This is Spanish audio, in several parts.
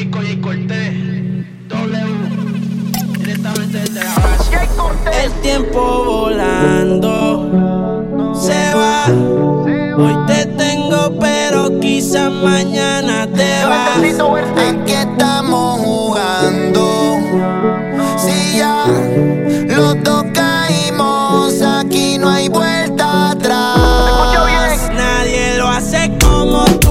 Y Cortés. W. Directamente desde la. El tiempo volando se va. Hoy te tengo, pero quizás mañana te vas. Aquí estamos jugando. Si ya los dos caímos, aquí no hay vuelta atrás. Nadie lo hace como tú.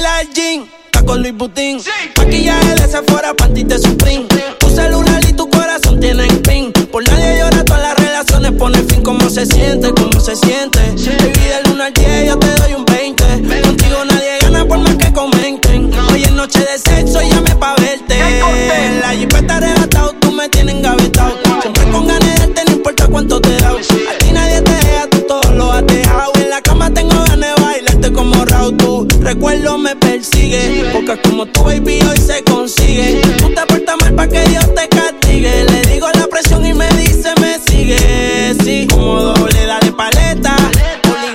similar jean, está con Luis Butín. Sí. Maquillaje de Sephora, panty de Supreme. Tu celular y tu corazón tienen pin. Por nadie llora, todas las relaciones pone fin. ¿Cómo se siente? ¿Cómo se siente? Sí. castigue. Porque como tu baby hoy se consigue. Tú te portas mal para que Dios te castigue. Le digo la presión y me dice, me sigue. Sí, como doble, dale paleta.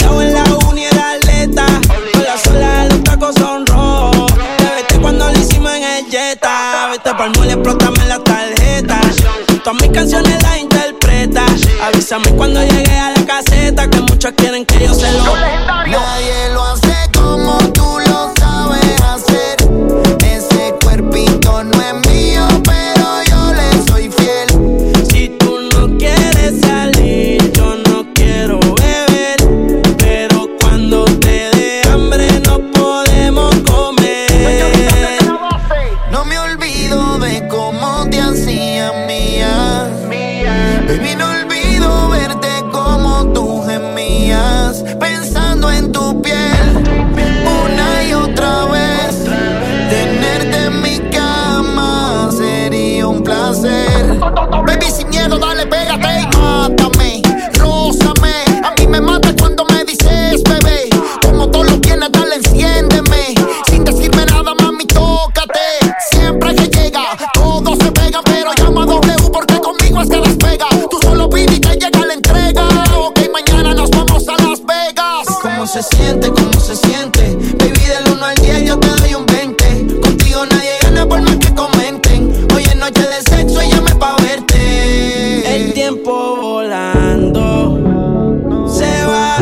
Obligado en la uni era atleta. Con la sola los tacos son rojos. Te vete cuando lo hicimos en el Jetta. Vete pa'l mole, explótame la tarjeta. Todas mis canciones las interpreta. Avísame cuando llegue a la caseta. Que muchos quieren que yo se tiempo volando. Se va,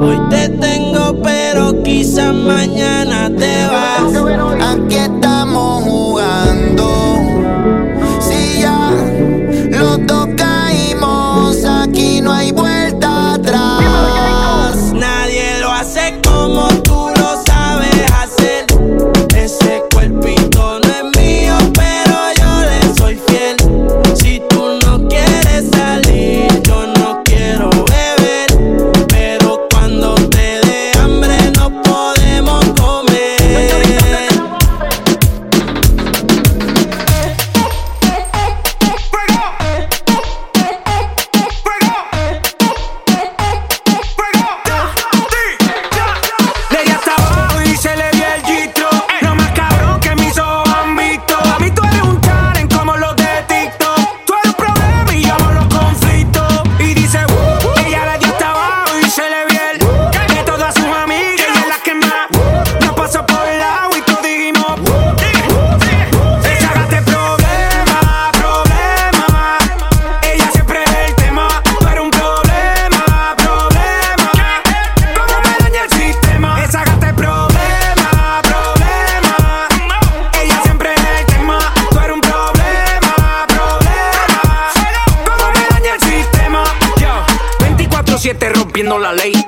hoy te tengo, pero quizás mañana te vas.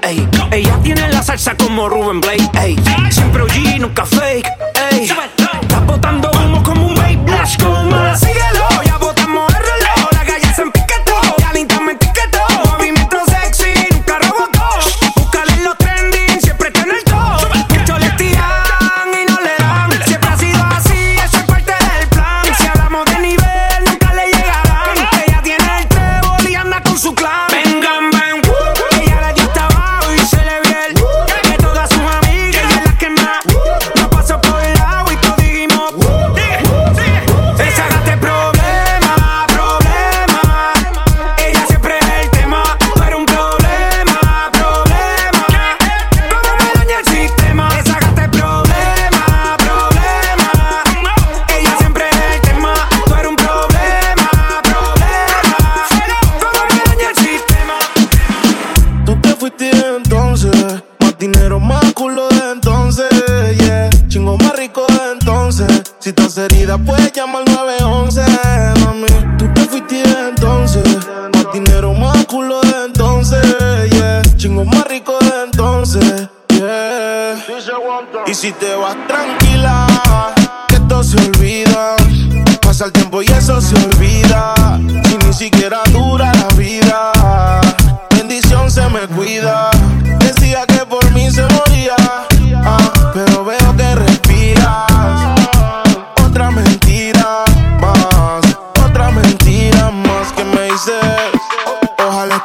Ella tiene la salsa como Ruben Blake, ey. Siempre OG, nunca fake.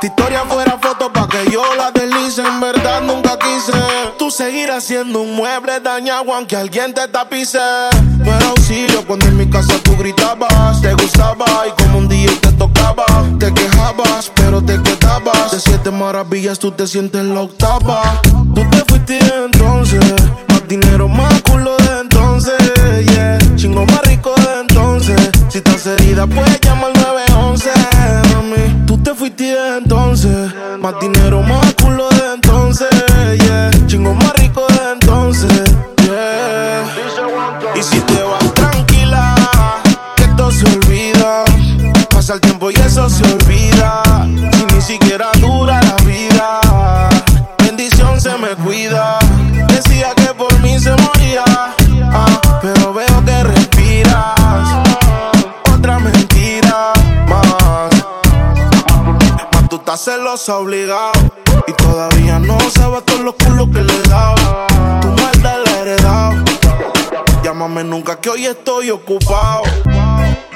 Esta historia fuera foto pa' que yo la deslice. En verdad nunca quise. Tú seguir haciendo un mueble dañado aunque alguien te tapice. No era auxilio cuando en mi casa tú gritabas. Te gustaba y como un día te tocaba. Te quejabas, pero te quedabas. De siete maravillas tú te sientes la octava. Tú te fuiste entonces. Más dinero, más culo de entonces. Yeah. Chingo más rico de entonces. Si estás herida, puedes llamar 911. Mami, tú te fuiste entonces. Más dinero, más culo de Más tú estás celosa obligado. Y todavía no sabes todos los culos que le he dado. Tu maldad la he heredado. Llámame nunca que hoy estoy ocupado.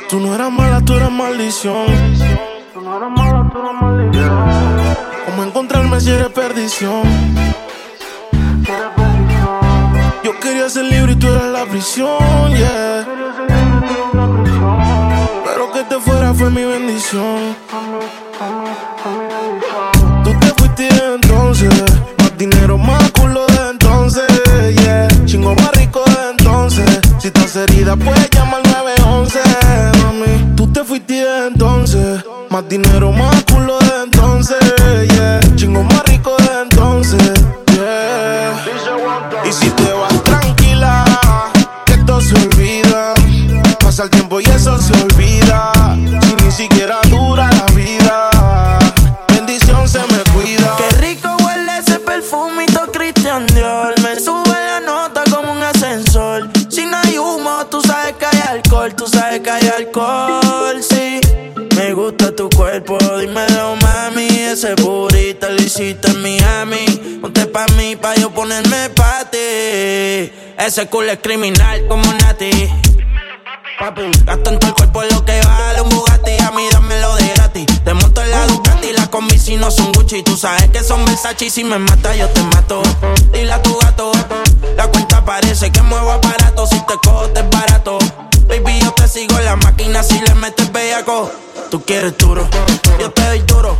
Tú no eras mala, tú eras maldición. ¿Cómo encontrarme si eres perdición? Yo quería ser libre y tú eras la prisión, yeah. Pero que te fuera fue mi bendición. Más dinero, más culo de entonces, yeah. Chingo más rico de entonces. Si estás herida, puedes llamar 911, mami. Tú te fuiste entonces, más dinero, más culo de entonces, dímelo, mami. Ese burrito lo hiciste en Miami. Ponte pa' mí, pa' yo ponerme pa' ti. Ese culo es criminal como Nati. Papi, gasto en el cuerpo lo que vale un Bugatti. A mí dámelo de gratis. Te monto en la Ducati, las combi si no son Gucci. Tú sabes que son Versace y si me mata yo te mato. Dile a tu gato, la cuenta parece que muevo aparato. Si te cojo te es barato. Baby, yo te sigo en la máquina si le metes bellaco. Tú quieres duro, yo te doy duro.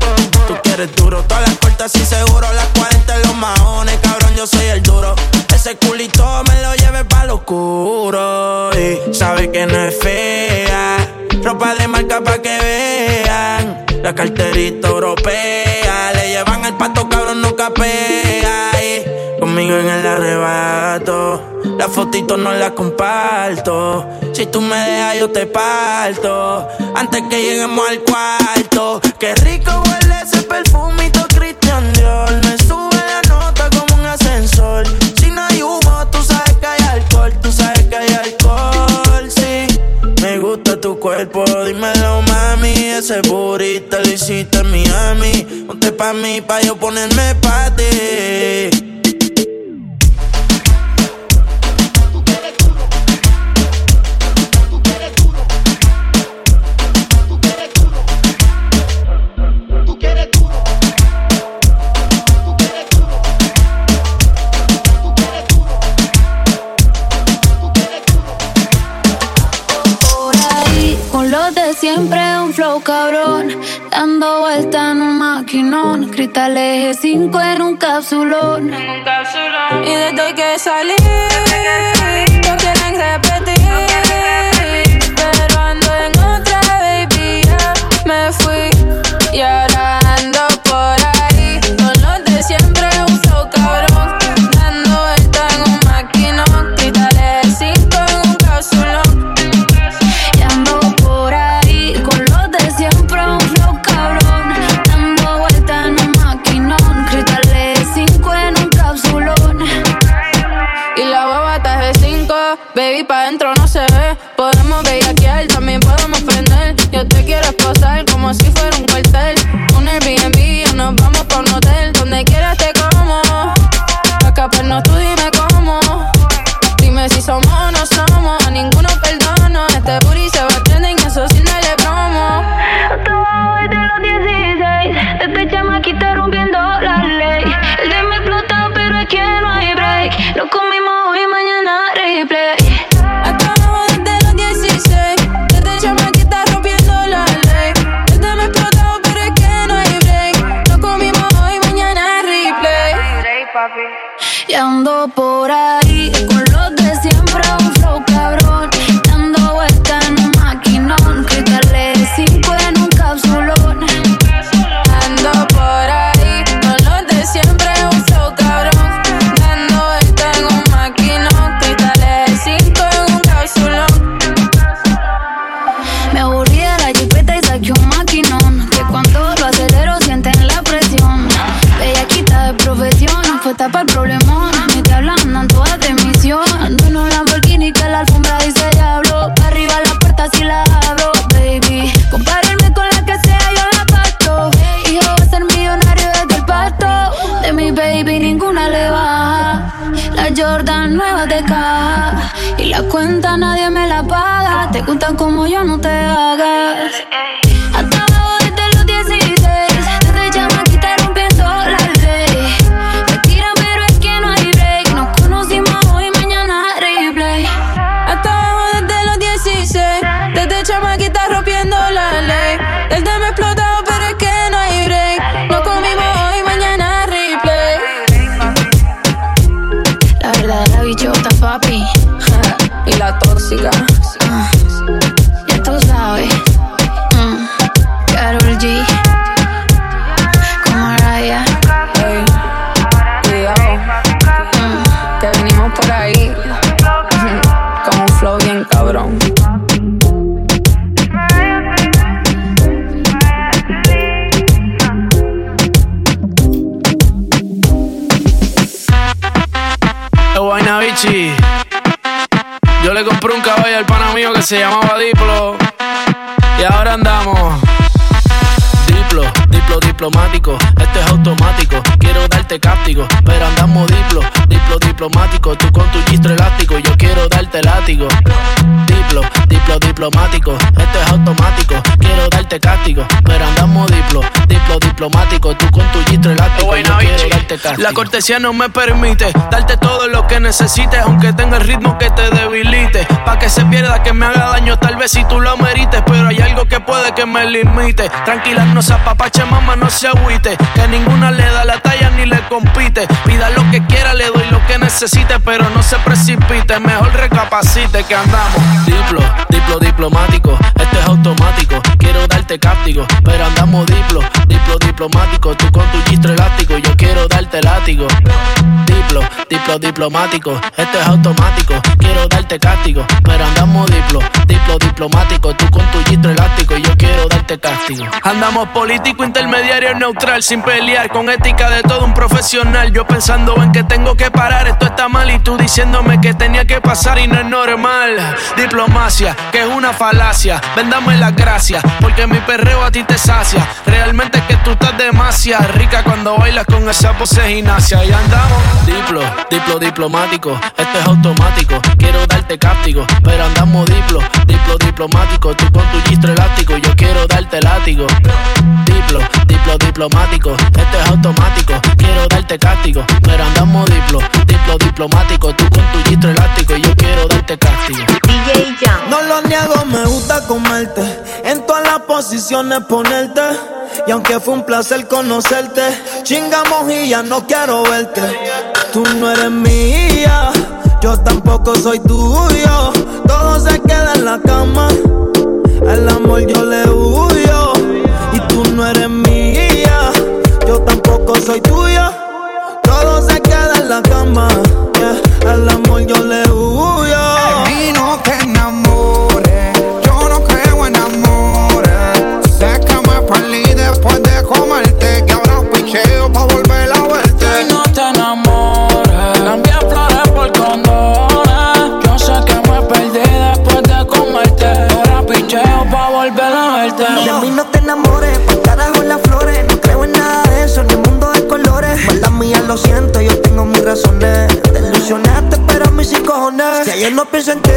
Tú quieres duro, todas las puertas y seguro. Las 40 en los maones, cabrón, yo soy el duro. Ese culito me lo lleve pa' lo oscuro. Y sabe que no es fea. Ropa de marca pa' que vean. La carterita europea. Le llevan el pato, cabrón, no capea. Y conmigo en el arrebato. Las fotitos no las comparto. Si tú me dejas, yo te parto. Antes que lleguemos al cuarto. Qué rico huele ese perfumito Ese burrito lo hiciste Miami. Ponte pa' mí, pa' yo ponerme pa' ti. siempre un cabrón dando vuelta en un maquinón. Cristales G5 en un capsulón. Y desde que salí no quieren Y ando por ahí con los de siempre, un flow cabrón. Dando vuelta en un maquinón, cristales se llamaba Diplo. Y ahora andamos. Diplo, diplo diplomático, esto es automático. Quiero darte cáptico, pero andamos diplo, diplo diplomático. Tú con tu gistro elástico, yo quiero darte látigo. Diplo, diplo diplomático, esto es automático. Darte cáptico, pero andamos diplo, diplo diplomático. Tú con tu gistro elástico, yo quiero darte cáptico. La cortesía no me permite darte todo lo que necesites, aunque tenga el ritmo que te debilite. Pa' que se pierda, que me haga daño, tal vez si tú lo merites. Pero hay algo que puede que me limite. Tranquila, no se apapache, mamá, no se agüite. Que ninguna le da la talla ni le compite. Pida lo que quiera, le doy lo que necesite, pero no se precipite. Mejor recapacite que andamos. Diplo, diplo diplomático, esto es automático. Darte cáptico, pero andamos diplo, diplo diplomático. Tú con tu gistro elástico, yo quiero darte látigo. Diplo, diplo diplomático, esto es automático. Quiero darte cáptico, pero andamos diplo, diplo diplomático. Tú con tu gistro elástico, yo quiero darte castigo. Andamos político, intermediario, neutral, sin pelear, con ética de todo un profesional. Yo pensando en que tengo que parar, esto está mal y tú diciéndome que tenía que pasar y no es normal. Diplomacia, que es una falacia. Vendame las gracias, porque mi perreo a ti te sacia. Realmente es que tú estás demasiado rica cuando bailas con esa pose gimnasia. Y andamos diplo, diplo diplomático, esto es automático. Quiero darte cáptico, pero andamos diplo, diplo diplomático. Tú con tu gistro elástico, yo quiero darte látigo. Diplo, diplo diplomático, esto es automático. Quiero darte cáptico, pero andamos diplo, diplo diplomático. Tú con tu gistro elástico, yo quiero darte cáptigo. No lo niego, me gusta comerte. En todas las posiciones ponerte. Y aunque fue un placer conocerte, chingamos y ya no quiero verte. Tú no eres mía, yo tampoco soy tuyo. Todo se queda en la cama. El amor yo le huyo. Y no eres mía, yo tampoco soy tuyo. Todo se queda en la cama. yeah. El amor yo le huyo. Y no te enamores, yo no creo en amores. Sé que me perdí después de comerte, que ahora picheo pa' volver a verte. no te enamores. Cambié flores por condones. Yo sé que me perdí después de comerte. Ahora picheo pa' volver a verte. De mí no te no pienso en ti,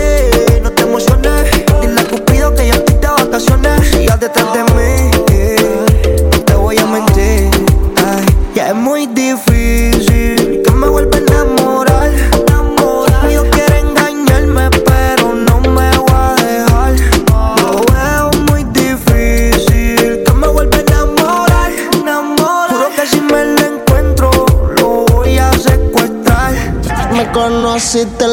no te emociones. Dile a Cupido que ya de vacaciones. Sigas detrás de mí, no te voy a mentir. Ay, ya es muy difícil que me vuelva a enamorar. Ellos engañarme, pero no me voy a dejar. Lo veo muy difícil que me vuelva a enamorar. Juro que si me lo encuentro, lo voy a hacer Me conociste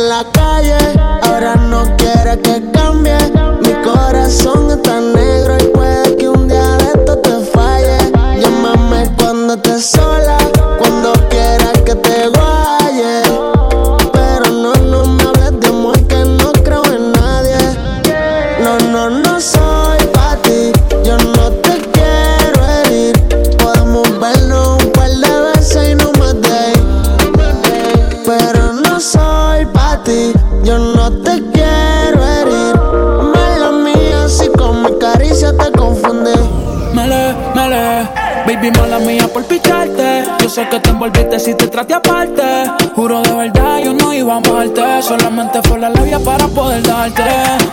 envolviste si te traté aparte. Juro de verdad, yo no iba a amarte. Solamente fue la labia para poder darte.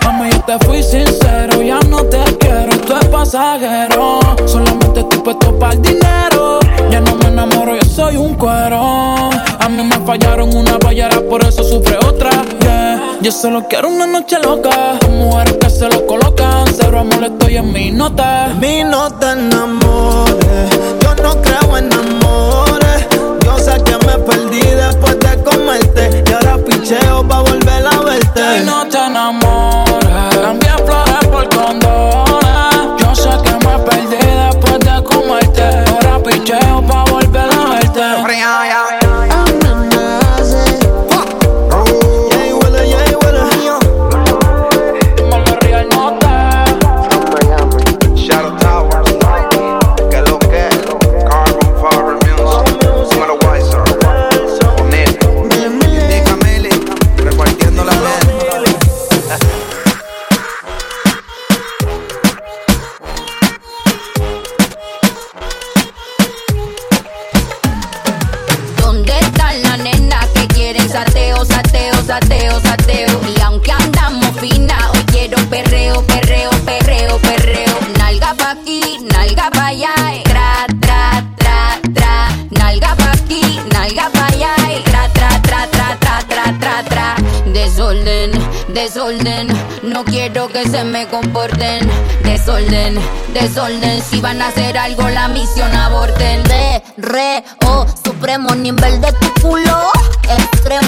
Mami, yo te fui sincero, ya no te quiero, esto es pasajero. Solamente estoy puesto para el dinero. Ya no me enamoro, yo soy un cuero. A mí me fallaron una ballera, por eso sufre otra. Yeah. Yo solo quiero una noche loca. Con mujeres que se lo colocan. Cero amor, estoy en mi nota. Mi no te enamores, yo no creo en amores. Que me perdí después de comerte. Y ahora picheo pa' volver a verte. Y no te enamores.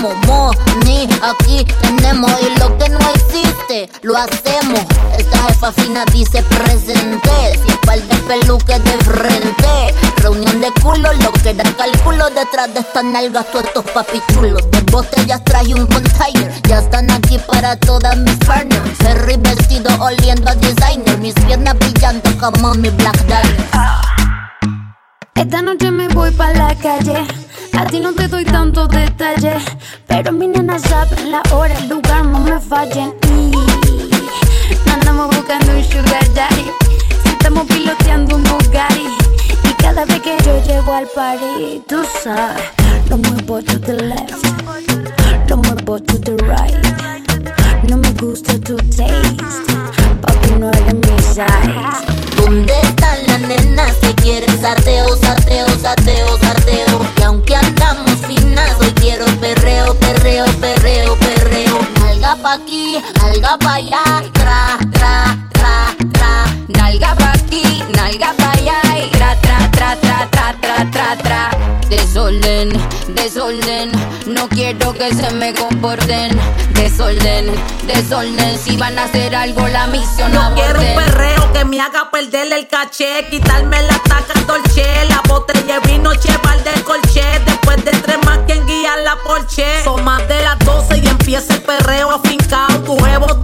Extremo, mo, ni, aquí tenemos. Y lo que no existe, lo hacemos. Esta jefa fina dice presente. Sin par de peluques de frente. Reunión de culo, lo que da cálculo detrás de estas nalgas, todos estos papichulos. De botellas trae un container. Ya están aquí para todas mis partners. Ferry vestido oliendo a designer. Mis piernas brillando como mi black diamond. Esta noche me voy pa' la calle. A ti no te doy tantos detalles. Pero mi nena saben la hora, el lugar, no me fallen. Y andamos buscando un sugar daddy. Estamos piloteando un Bugatti. Y cada vez que yo llego al party, tú sabes, lo muevo to the left. Lo muevo to the right. No me gusta tu taste. Papi, no eres mi size. ¿Dónde nenas sateo, sateo, sateo, sateo? Y aunque andamos finas, hoy quiero perreo, perreo, perreo, perreo. Nalga pa' aquí, nalga pa' allá, Desorden, desorden, no quiero que se me comporten. Desorden, desorden, si van a hacer algo la misión Yo quiero un perreo que me haga perder el caché, quitarme la taca dolce, la botella de vino, cheval de colché. Después de tres más, quien guía la porche. Son más de las 12 y empieza el perreo afincao. Tu huevo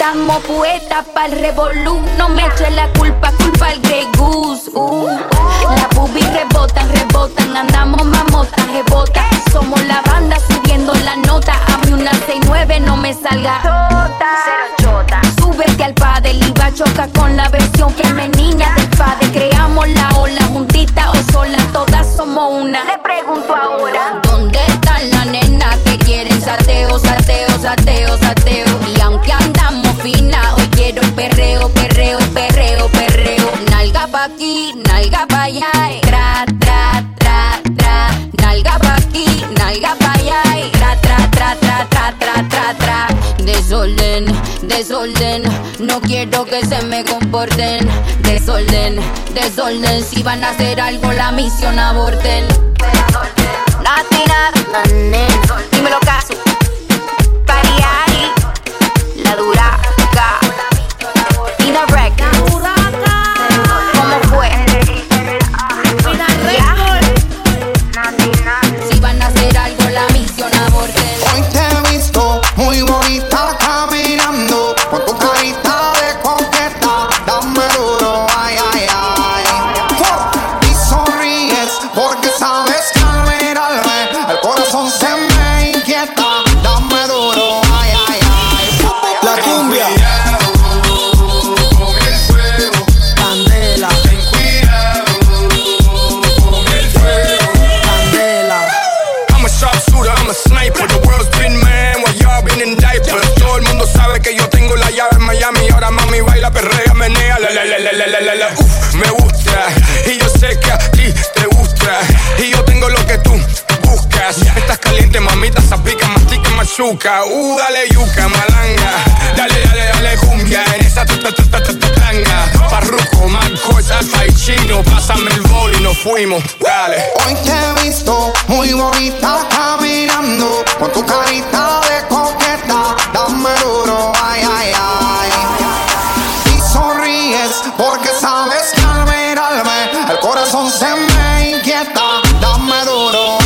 Estamos poetas pa'l revolú. No me eche la culpa, culpa al Grey Goose. Uh. Las boobies rebotan, rebotan. Andamos mamotas, rebotan. Somos la banda subiendo la nota. A mí una 6-9 no me salga. Chota. Súbete al padre y va a chocar con la versión femenina del padre. Creamos la ola juntita o sola, todas somos una. Le pregunto ahora. ¿Dónde están las nenas que quieren sateo, sateo, sateo, sateo? Y aunque aquí, nalga pa' allá, eh. tra, tra, tra, tra, nalga pa' aquí, nalga pa' allá, eh. tra, tra, tra, tra, tra, tra, tra, tra. Desorden, desorden, no quiero que se me comporten. Desorden, desorden, si van a hacer algo la misión aborten. Nothing, nothing, dímelo casi. Machuca. Uh, dale yuca, malanga. Dale, dale, dale cumbia. En esa ta ta ta ta ta ta tanga. Parruco, marco, salsa y chino. Pásame el bol nos fuimos. Dale. Hoy te he visto muy bonita caminando con tu carita de coqueta. Dame duro, ay, ay, ay. Y sonríes porque sabes que al mirarme el corazón se me inquieta. Dame duro,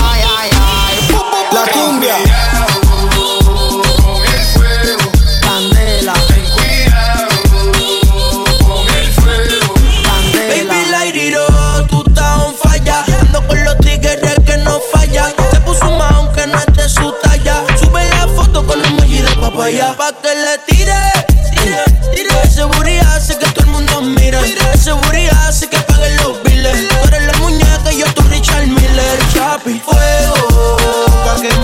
Chapi, fuego,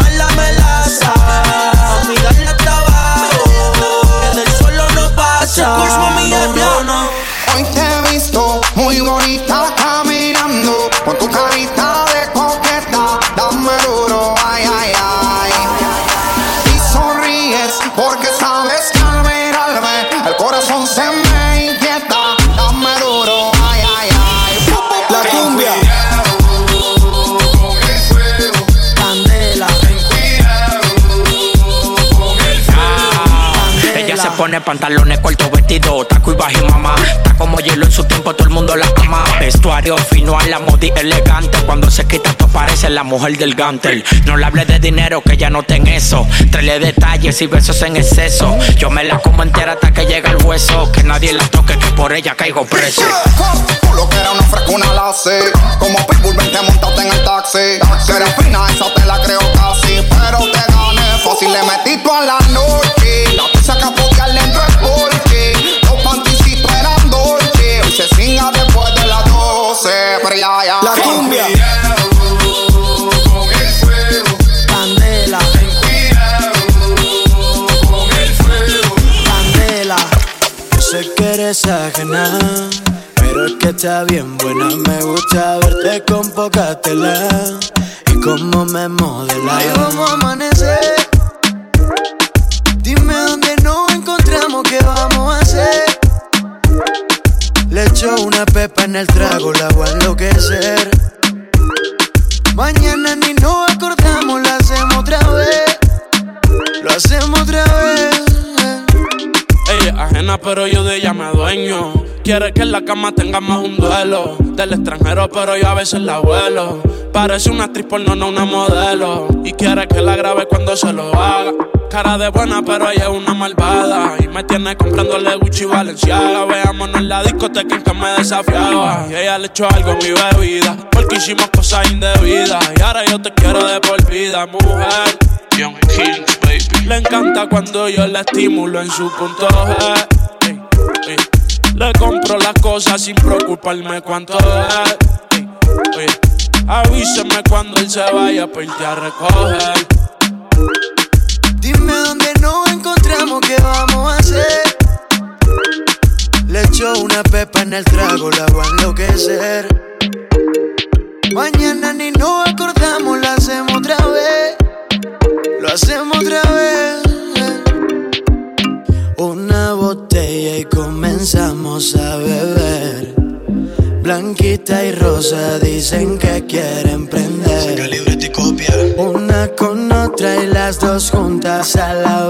pone pantalones cortos, vestido, taco y bajo y mamá. Está como hielo en su tiempo, todo el mundo la ama. Vestuario fino a la modi elegante. Cuando se quita, esto parece la mujer del gantel. No le hable de dinero, que ya no ten eso. Traele detalles y besos en exceso. Yo me la como entera hasta que llega el hueso. Que nadie la toque, que por ella caigo preso. Tú lo que era una frescuna la sé. Como Pitbull, vente montate en el taxi. Si eres fina, esa te la creo casi. Pero te gané fácil, le metí toda la noche. La que apoyarle dentro el porche. Los panticitos eran dolce. Hoy se cinga después de las 12. Pero ya, ya. La cumbia. Candela. Candela. Yo sé que eres ajena, pero es que está bien buena. Me gusta verte con poca tela y cómo me modela. Ahí vamos a amanecer. Dime dónde nos encontramos, qué vamos a hacer. Le echo una pepa en el trago, la voy a enloquecer. Mañana ni nos acordamos, lo hacemos otra vez. Lo hacemos otra vez. Ella ajena, pero yo de ella me dueño. Quiere que en la cama tengamos un duelo. Del extranjero, pero yo a veces la vuelo. Parece una actriz porno, no una modelo. Y quiere que la grabe cuando se lo haga. Cara de buena, pero ella es una malvada. Y me tiene comprándole Gucci y Valenciaga. Veámonos en la discoteca en que me desafiaba. Y ella le echó algo a mi bebida. Porque hicimos cosas indebidas. Y ahora yo te quiero de por vida, mujer. Young Kings, baby. Le encanta cuando yo la estimulo en su punto G. Le compro las cosas sin preocuparme cuánto es. Ey. Avíseme cuando él se vaya para irte a recoger. Dime dónde nos encontramos, qué vamos a hacer. Le echo una pepa en el trago, la voy a enloquecer. Juntas a la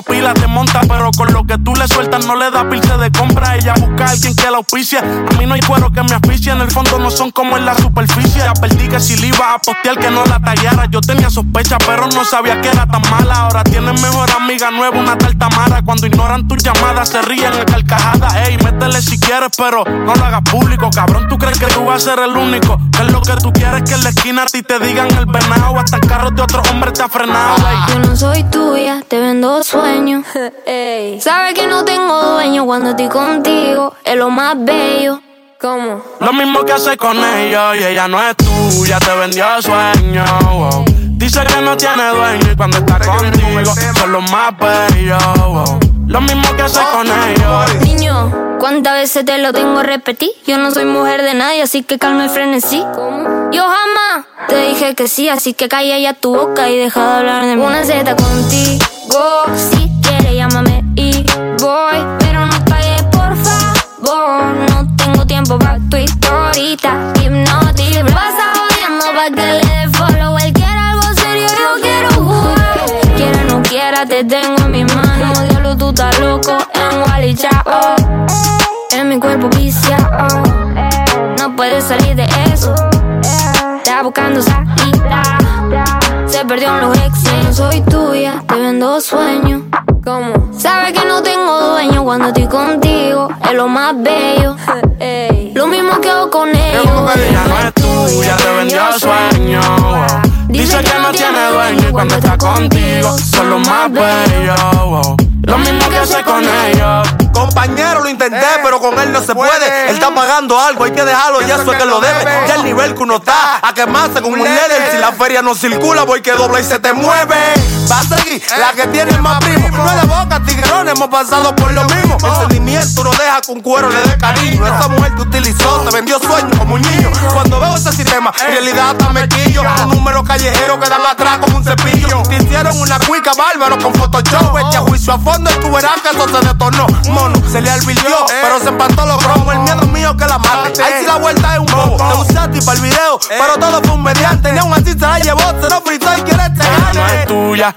pila, te monta, pero con lo que tú le sueltas no le da pilce de compra. Ella busca a alguien que la auspicia. A mí no hay cuero que me asfixie, en el fondo no son como en la superficie. Ya perdí que si le iba a postear que no la tallara. Yo tenía sospecha, pero no sabía que era tan mala. Ahora tienes mejor amiga nueva, una tal Tamara. Cuando ignoran tus llamadas, se ríen en carcajadas. Ey, métele si quieres, pero no lo hagas público. Cabrón, tú crees que tú vas a ser el único. Es lo que tú quieres que en la esquina a ti te digan el venado. Hasta el carro de otro hombre te ha frenado. ey. Yo no soy tuya, te vendo Sabes que no tengo dueño cuando estoy contigo, es lo más bello. ¿Cómo? Lo mismo que hace con ellos y ella no es tuya, te vendió sueño. wow. Dice que no tiene dueño y cuando está contigo son los más bellos. wow. Lo mismo que hace con ellos. Niño, ¿cuántas veces te lo tengo a repetir? Yo no soy mujer de nadie, así que calma el frenesí. ¿Cómo? Yo jamás te dije que sí, así que calla ya tu boca y deja de hablar de mí. Una Z contigo, si quieres llámame y voy, pero no pagues por favor. No tengo tiempo para tu historita, hipnotic. Me pasa jodiendo pa' que le dé follow. Él quiere algo serio, yo quiero jugar. Quiera no quiera, te tengo en mis manos. Diablo, tú estás loco en Wally Chao. En mi cuerpo viciado. No puedes salir de eso. Está buscando salida. Se perdió en los ex. No soy tuya, te vendo sueños. ¿Cómo? Sabes que no tengo dueño cuando estoy contigo. Es lo más bello. Lo mismo que hago con ellos. Ella no es tuya, te vendió sueño. Dice que no tiene dueño y cuando está contigo son los más bellos. wow. Lo mismo que hace con ellos. Compañero, lo intenté, pero con él no se puede. Él está pagando algo, hay que dejarlo y eso es que lo debe. Nivel que uno está, a quemarse con un líder. Si la feria no circula, voy que dobla y se te mueve. Va a seguir la que tiene más primo. No es de boca, tiguerón, hemos pasado por lo mismo. El sentimiento no deja con cuero le dé cariño. Esa mujer te utilizó, te vendió sueños como un niño. Cuando veo ese sistema, en realidad hasta me quillo. Un número callejero que dan atrás como un cepillo. Te hicieron una cuica bárbaro con Photoshop. Este a juicio a fondo y tú verás que eso se detonó. Mono, se le advirtió, pero se empantó los cromos. El miedo mío que la mate. Ahí sí la vuelta es un bobo. Te ti para el video, pero todo fue un mediante. Ni aún así se la llevó, se lo fritó y quiere este Ella no es tuya,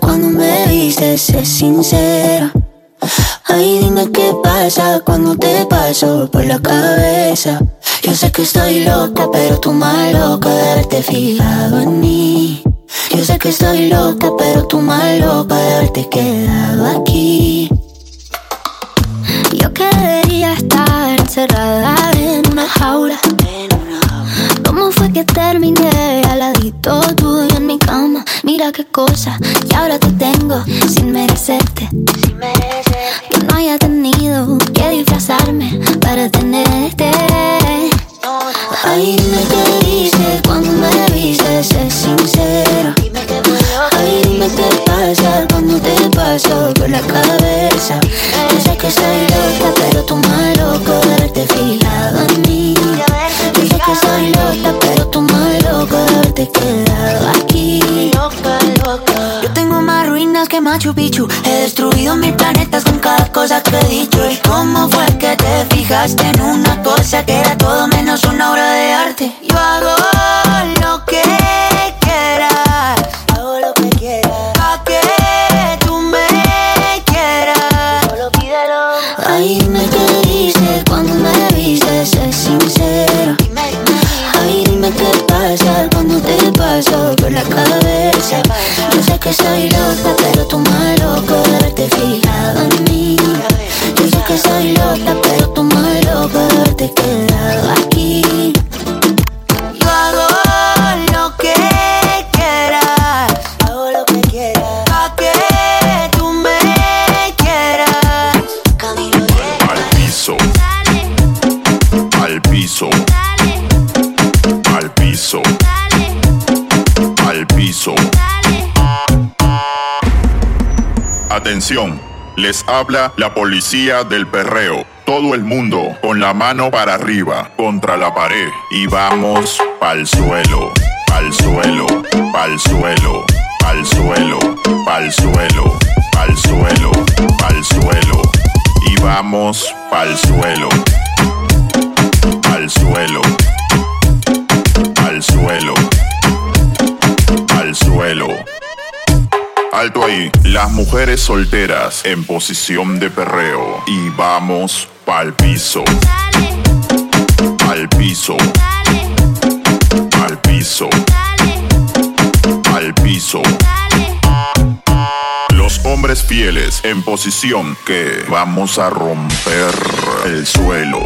cuando me viste, sé sincera. Ay, dime qué pasa cuando te paso por la cabeza. Yo sé que estoy loca, pero tú más loca de haberte fijado en mí. Yo sé que estoy loca, pero tú más loca de quedado aquí. Yo quería estar encerrada en una jaula. ¿Cómo fue que terminé al ladito tuyo en mi cama? Mira qué cosa, y ahora te tengo sin merecerte. Que no haya tenido que disfrazarme para tenerte. Ay, dime qué dices cuando me viste, sé sincero. Ay, dime qué pasa cuando te paso por la cabeza. Yo sé que soy loca, pero tú más loco de verte fijado en mí. Yo sé que soy loca, pero tú más loca de haberte quedado aquí. Loca, loca. Yo tengo más ruinas que Machu Picchu. He destruido mil planetas con cada cosa que he dicho. ¿Y cómo fue que te fijaste en una cosa que era obra habla la policía del perreo. Todo el mundo con la mano para arriba, contra la pared. Y vamos pa'l suelo, pa'l suelo, pa'l suelo, pa'l suelo, pa'l suelo, pa'l suelo, pa'l suelo. Y vamos pa'l suelo, al suelo, al suelo, al suelo. Alto ahí, las mujeres solteras en posición de perreo. Y vamos pa'l piso. Al piso. Al piso. Al piso. Los hombres fieles en posición que vamos a romper el suelo.